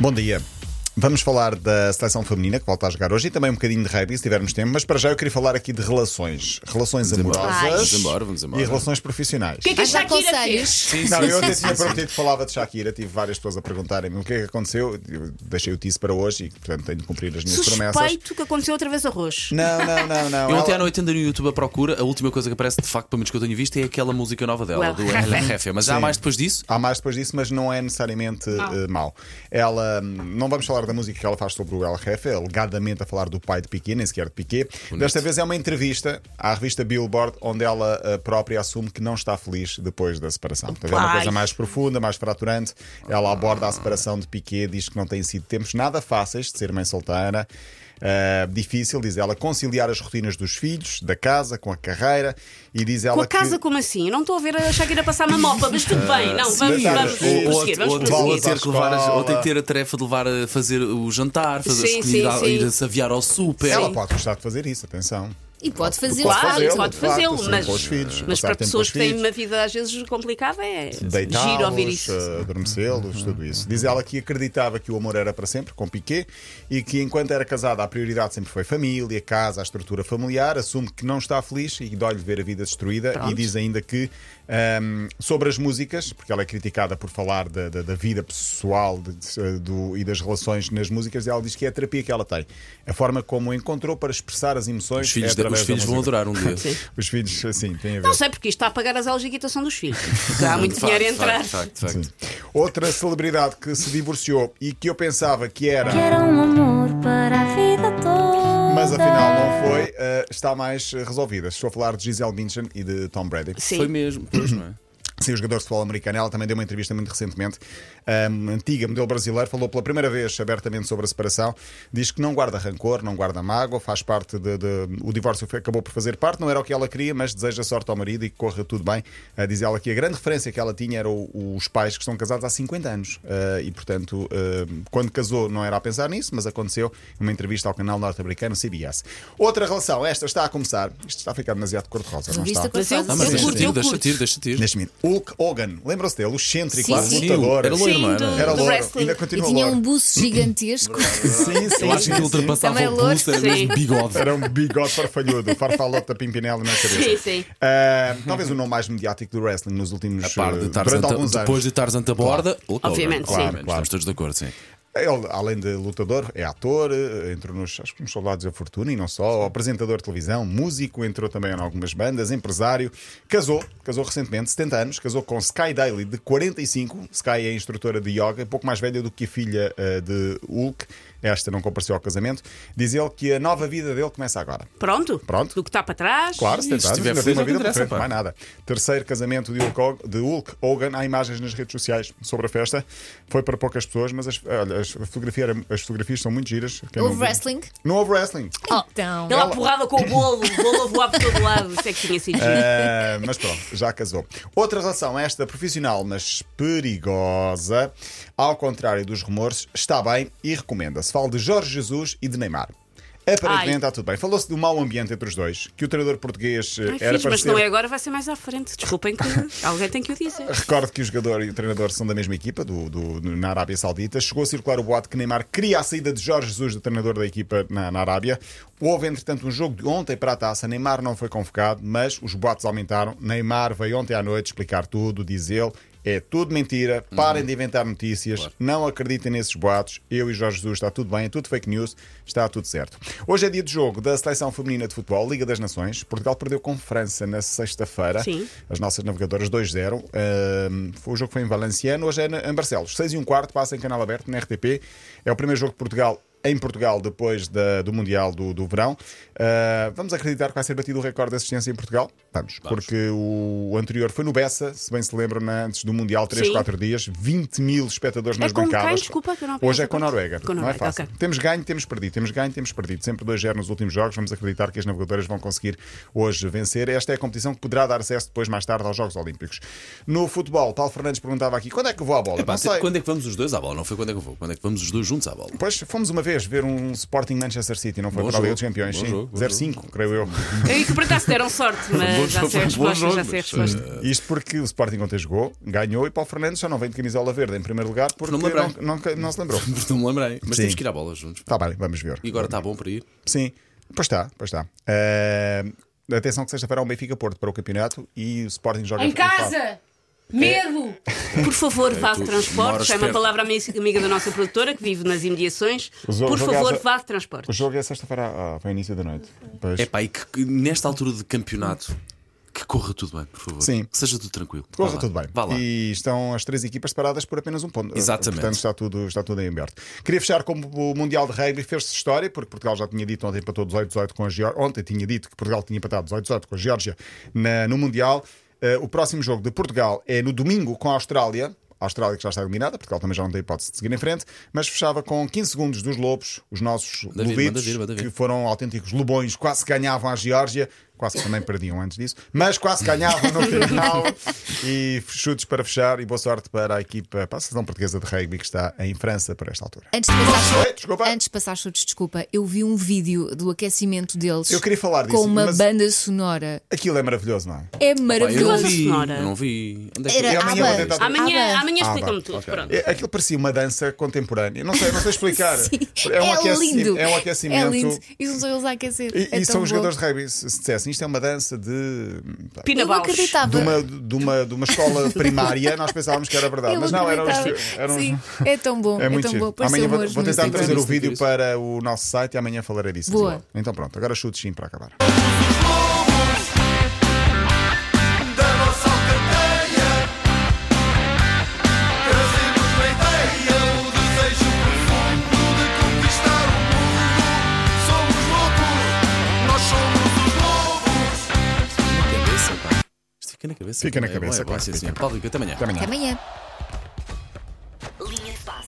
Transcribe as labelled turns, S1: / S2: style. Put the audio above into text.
S1: Bom dia. Vamos falar da seleção feminina que volta a jogar hoje e também um bocadinho de rugby se tivermos tempo, mas para já eu queria falar aqui de relações. Relações
S2: embora.
S1: amorosas
S2: Vamos embora, vamos embora.
S1: e relações profissionais.
S3: O que é que a Shakira fez?
S1: Não, eu até tinha prometido que falava de Shakira, tive várias pessoas a perguntarem-me o que é que aconteceu. Eu deixei o tease para hoje e, portanto, tenho de cumprir as minhas promessas.
S3: Suspeito que aconteceu outra vez arroz.
S1: Não, não, não, não.
S2: Eu ontem à noite andei no YouTube à procura, a última coisa que aparece, de facto, pelo menos que eu tenho visto, é aquela música nova dela,
S3: Well,
S2: do
S3: Refe.
S2: El Refe. Mas já há
S1: Sim.
S2: mais depois disso?
S1: Há mais depois disso, mas não é necessariamente eh, mau. Ela, hum, não vamos falar da música que ela faz sobre o El Jefe, alegadamente a falar do pai de Piquet, nem sequer de Piquet. Desta vez é uma entrevista à revista Billboard, onde ela eh, própria assume que não está feliz depois da separação. Portanto, é uma coisa mais profunda, mais fraturante. Ela aborda a separação de Piquet, diz que não têm sido tempos nada fáceis de ser mãe solteira. Eh, difícil, diz ela, conciliar as rotinas dos filhos, da casa, com a carreira e diz ela
S3: Com a casa,
S1: que...
S3: como assim? Eu não estou a ver a Shakira passar uma mopa, mas tudo bem. Não, vamos, vamos prosseguir. Vamos
S2: ou,
S1: prosseguir.
S2: tem que ter a tarefa de levar a fazer o jantar, fazer
S3: Sim,
S2: escolher,
S3: sim,
S2: a-
S3: sim.
S2: ir a se aviar ao super.
S1: Ela pode gostar de fazer isso, atenção.
S4: E pode
S3: Claro,
S4: facto.
S3: pode
S1: de facto,
S3: fazê-lo,
S1: sim,
S3: mas,
S1: os filhos,
S3: mas para pessoas que têm uma vida às vezes complicada é giro ouvir isso.
S1: eh, adormecê-los, tudo isso. Diz ela que acreditava que o amor era para sempre, com Piquet, e que enquanto era casada a prioridade sempre foi família, casa, a estrutura familiar, assume que não está feliz e dói-lhe ver a vida destruída
S3: Pronto.
S1: e diz ainda que ahm, sobre as músicas, porque ela é criticada por falar da, da- da vida pessoal de- de- do- e das relações nas músicas, ela diz que é a terapia que ela tem. A forma como encontrou para expressar as emoções
S2: Os filhos,
S1: é
S2: os filhos vão adorar um dia.
S3: Sim.
S1: Os filhos, assim, têm a ver.
S3: Não sei porque isto está a pagar as aulas de equitação dos filhos. Porque há muito dinheiro a entrar.
S2: Facto, facto, facto.
S1: Outra celebridade que se divorciou e que eu pensava que era,
S5: Que era um amor para a vida toda.
S1: mas afinal não foi, eh, está mais resolvida. Estou a falar de Gisele Bündchen e de Tom Brady.
S3: Sim.
S2: Foi mesmo, pois, não é?
S1: Sim, o jogador de futebol americano. Ela também deu uma entrevista muito recentemente. Ahm, antiga modelo brasileiro, falou pela primeira vez abertamente sobre a separação. Diz que não guarda rancor, não guarda mágoa, faz parte de. de- o divórcio acabou por fazer parte, não era o que ela queria, mas deseja sorte ao marido e que corra tudo bem. Ah, diz ela que a grande referência que ela tinha eram os pais que estão casados há 50 anos. Ah, e, portanto, ah, quando casou, não era a pensar nisso, mas aconteceu numa entrevista ao canal norte-americano CBS. Outra relação, esta está a começar. Isto está a ficar demasiado cor-de-rosa, não está?
S3: Mas eu- curto,
S2: ir,
S3: eu
S2: deixa
S3: curto.
S2: te ir, deixa te ir.
S1: Hulk Hogan, lembram-se dele? O excêntrico,
S4: Sim, sim.
S1: lutador.
S2: Era loiro, não era?
S1: Era
S3: wrestling.
S1: ainda
S4: E
S1: continua
S4: tinha
S1: louro.
S4: um buço gigantesco.
S1: Sim, sim,
S2: Eu acho que ele ultrapassava
S4: Também
S2: o
S4: louro.
S2: pulso, era
S3: Sim.
S2: mesmo bigode.
S1: Era um bigode farfalhudo, farfalote da Pimpinela na cabeça.
S3: Sim, sim.
S1: Ah, talvez o nome mais mediático do wrestling nos últimos
S2: A par de
S1: eh,
S2: Tarzan,
S1: durante alguns
S2: depois
S1: anos.
S2: de Tarzan da borda, Hulk Hogan.
S3: Obviamente, sim.
S1: Claro,
S2: Estamos todos de acordo, sim.
S1: Ele, além de lutador, é ator, eh, entrou nos, acho que nos Soldados da Fortuna e não só, apresentador de televisão, músico, entrou também em algumas bandas, empresário, casou, casou recentemente, 70 anos, casou com Sky Daly, de 45. Sky é instrutora de yoga, pouco mais velha do que a filha eh, de Hulk. Esta não compareceu ao casamento. Diz ele que a nova vida dele começa agora.
S3: Pronto?
S1: Pronto.
S3: Do que está para trás.
S1: Claro, 70
S2: se tiver
S1: ainda
S2: feliz,
S1: tem uma vida para frente, mais nada. Terceiro casamento de Hulk, Hog- de Hulk Hogan. Há imagens nas redes sociais sobre a festa. Foi para poucas pessoas, mas as, olha, as, fotografia era- as fotografias são muito giras. Quem não
S4: Houve wrestling?
S1: Não houve wrestling.
S4: Então.
S3: Ele à porrada com o bolo, o bolo a voar por todo lado. Isso é que tinha sido.
S1: Ah, mas pronto, já casou. Outra relação, esta profissional, mas perigosa, ao contrário dos rumores, está bem e recomenda-se. Fala de Jorge Jesus e de Neymar. Aparentemente
S3: Ai.
S1: está tudo bem. Falou-se do mau ambiente entre os dois, que o treinador português eh,
S3: Ai,
S1: era
S3: filhos,
S1: para
S3: mas se
S1: ser
S3: não é agora, vai ser mais à frente. Desculpem que alguém tem que o dizer.
S1: Recordo que o jogador e o treinador são da mesma equipa, do, do- na Arábia Saudita. Chegou a circular o boato que Neymar queria a saída de Jorge Jesus, do treinador da equipa na, na Arábia. Houve, entretanto, um jogo de ontem para a taça. Neymar não foi convocado, mas os boatos aumentaram. Neymar veio ontem à noite explicar tudo, diz ele. É tudo mentira, parem de inventar notícias, não acreditem nesses boatos. Eu e Jorge Jesus está tudo bem, é tudo fake news, está tudo certo. Hoje é dia de jogo da Seleção Feminina de Futebol, Liga das Nações. Portugal perdeu com França na sexta-feira.
S3: Sim.
S1: As nossas navegadoras 2-0. Ahm, foi- o jogo foi em Valenciano, hoje é em Barcelos. 6 e um quarto, passa em canal aberto na RTP. É o primeiro jogo de Portugal em Portugal depois da- do Mundial do, do Verão. Ah, vamos acreditar que vai ser batido o recorde de assistência em Portugal? Vamos, porque o anterior foi no Bessa, se bem se lembram, antes do Mundial, 3,
S3: Sim.
S1: 4 dias, 20 mil espectadores
S3: É
S1: nas
S3: com quem?
S1: bancadas.
S3: Desculpa, que eu não
S1: Hoje é com a Noruega.
S3: Com
S1: não é fácil.
S3: ok.
S1: Temos ganho, temos perdido. Temos ganho, temos perdido. Sempre 2-0 nos últimos jogos. Vamos acreditar que as navegadoras vão conseguir hoje vencer. Esta é a competição que poderá dar acesso depois, mais tarde, aos Jogos Olímpicos. No futebol, Paulo Fernandes perguntava aqui: quando é que eu vou à bola?
S2: Epá,
S1: não sei.
S2: quando é que vamos os dois à bola? Não foi quando é que eu vou? Quando é que vamos os dois juntos à bola?
S1: Pois fomos uma vez vez ver um Sporting Manchester City, não foi
S2: Bom
S1: para a Liga dos Campeões?
S2: bom
S1: Sim,
S2: jogo, bom
S1: 0-5, creio eu.
S3: E que por acaso deram sorte,
S2: Bom
S3: mas já sei a resposta.
S2: jogo,
S3: Já sei a
S2: mas,
S3: resposta.
S1: Isto porque o Sporting ontem jogou, ganhou e Paulo Fernandes já não vem de camisola verde em primeiro lugar porque
S2: Não
S1: não, não, não se lembrou.
S2: Não me lembrei. Mas
S1: Sim.
S2: temos que ir à bola juntos.
S1: Está bem, vamos ver.
S2: E agora está bom para ir?
S1: Sim, pois está, pois está. Eh, atenção que sexta-feira há um Benfica Porto para o campeonato e o Sporting joga
S3: Em casa! Medo! Por favor, vá de transportes.
S2: moras
S3: É uma palavra ami- amiga da nossa produtora que vive nas imediações.
S1: O jogo-
S3: Por
S1: o é
S3: favor, vá de
S1: O
S3: transportes.
S1: jogo é sexta-feira, ah, foi início da noite. Pois.
S2: É pá, e que, que nesta altura de campeonato que corra tudo bem, por favor.
S1: Sim.
S2: Que seja tudo tranquilo. Vá
S1: Corra
S2: lá.
S1: tudo bem.
S2: Vá lá.
S1: E estão as três equipas separadas por apenas um ponto.
S2: Exatamente.
S1: Portanto, está tudo, está tudo em aberto. Queria fechar com o Mundial de Rugby. Fez-se história, porque Portugal já tinha dito ontem empatou 18-18 com a Geórgia. Ontem tinha dito que Portugal tinha empatado 18-18 com a Geórgia no Mundial. Eh, o próximo jogo de Portugal é no domingo com a Austrália. A Austrália que já está eliminada, Portugal também já não tem hipótese de seguir em frente, mas fechava com 15 segundos dos Lobos, os nossos
S2: Manda vir,
S1: lobitos,
S2: manda vir, manda vir.
S1: que foram autênticos lobões, quase ganhavam a Geórgia, quase que também perdiam antes disso, mas quase ganhavam no final. E chutes para fechar e boa sorte para a equipa, para a seleção portuguesa de rugby que está em França por esta altura.
S4: Antes de passar
S1: desculpa.
S4: Antes de passar chutes, desculpa, eu vi um vídeo do aquecimento deles
S1: Eu queria falar disso,
S4: com uma
S1: mas-
S4: banda sonora.
S1: Aquilo é maravilhoso, não é?
S4: É
S2: Pá, eu não
S4: maravilhoso.
S2: vi.
S3: Sonora.
S2: Eu não vi. Onde é que
S4: Era
S1: amanhã vou tentar-
S3: Amanhã,
S4: Ah,
S3: amanhã explica-me
S1: bah,
S3: tudo. Pronto.
S1: É- Aquilo parecia uma dança contemporânea. Não sei, não sei explicar. É um,
S4: é lindo.
S1: é um aquecimento.
S4: É lindo. E são eles a aquecer.
S1: E,
S4: é
S1: e são os
S4: bom.
S1: jogadores de rugby. Se se dissessem isto é uma dança de.
S3: Pina
S4: Eu acreditava.
S1: De uma, de, uma, de uma escola primária, nós pensávamos que era verdade,
S4: Eu
S1: mas não, eram os. Eram
S4: Sim, é tão bom.
S1: É
S4: É,
S1: muito
S4: tão
S1: giro.
S4: bom.
S1: Amanhã vou, vou tentar trazer o vídeo
S2: isso.
S1: para o nosso site e amanhã falarei disso.
S4: Boa.
S1: Então pronto, agora chutes sim para acabar.
S2: Fica na cabeça.
S1: Fica na
S2: É
S1: cabeça,
S2: é sim, senhor. Paulo, Rico, até amanhã.
S1: Até amanhã.
S4: Até amanhã.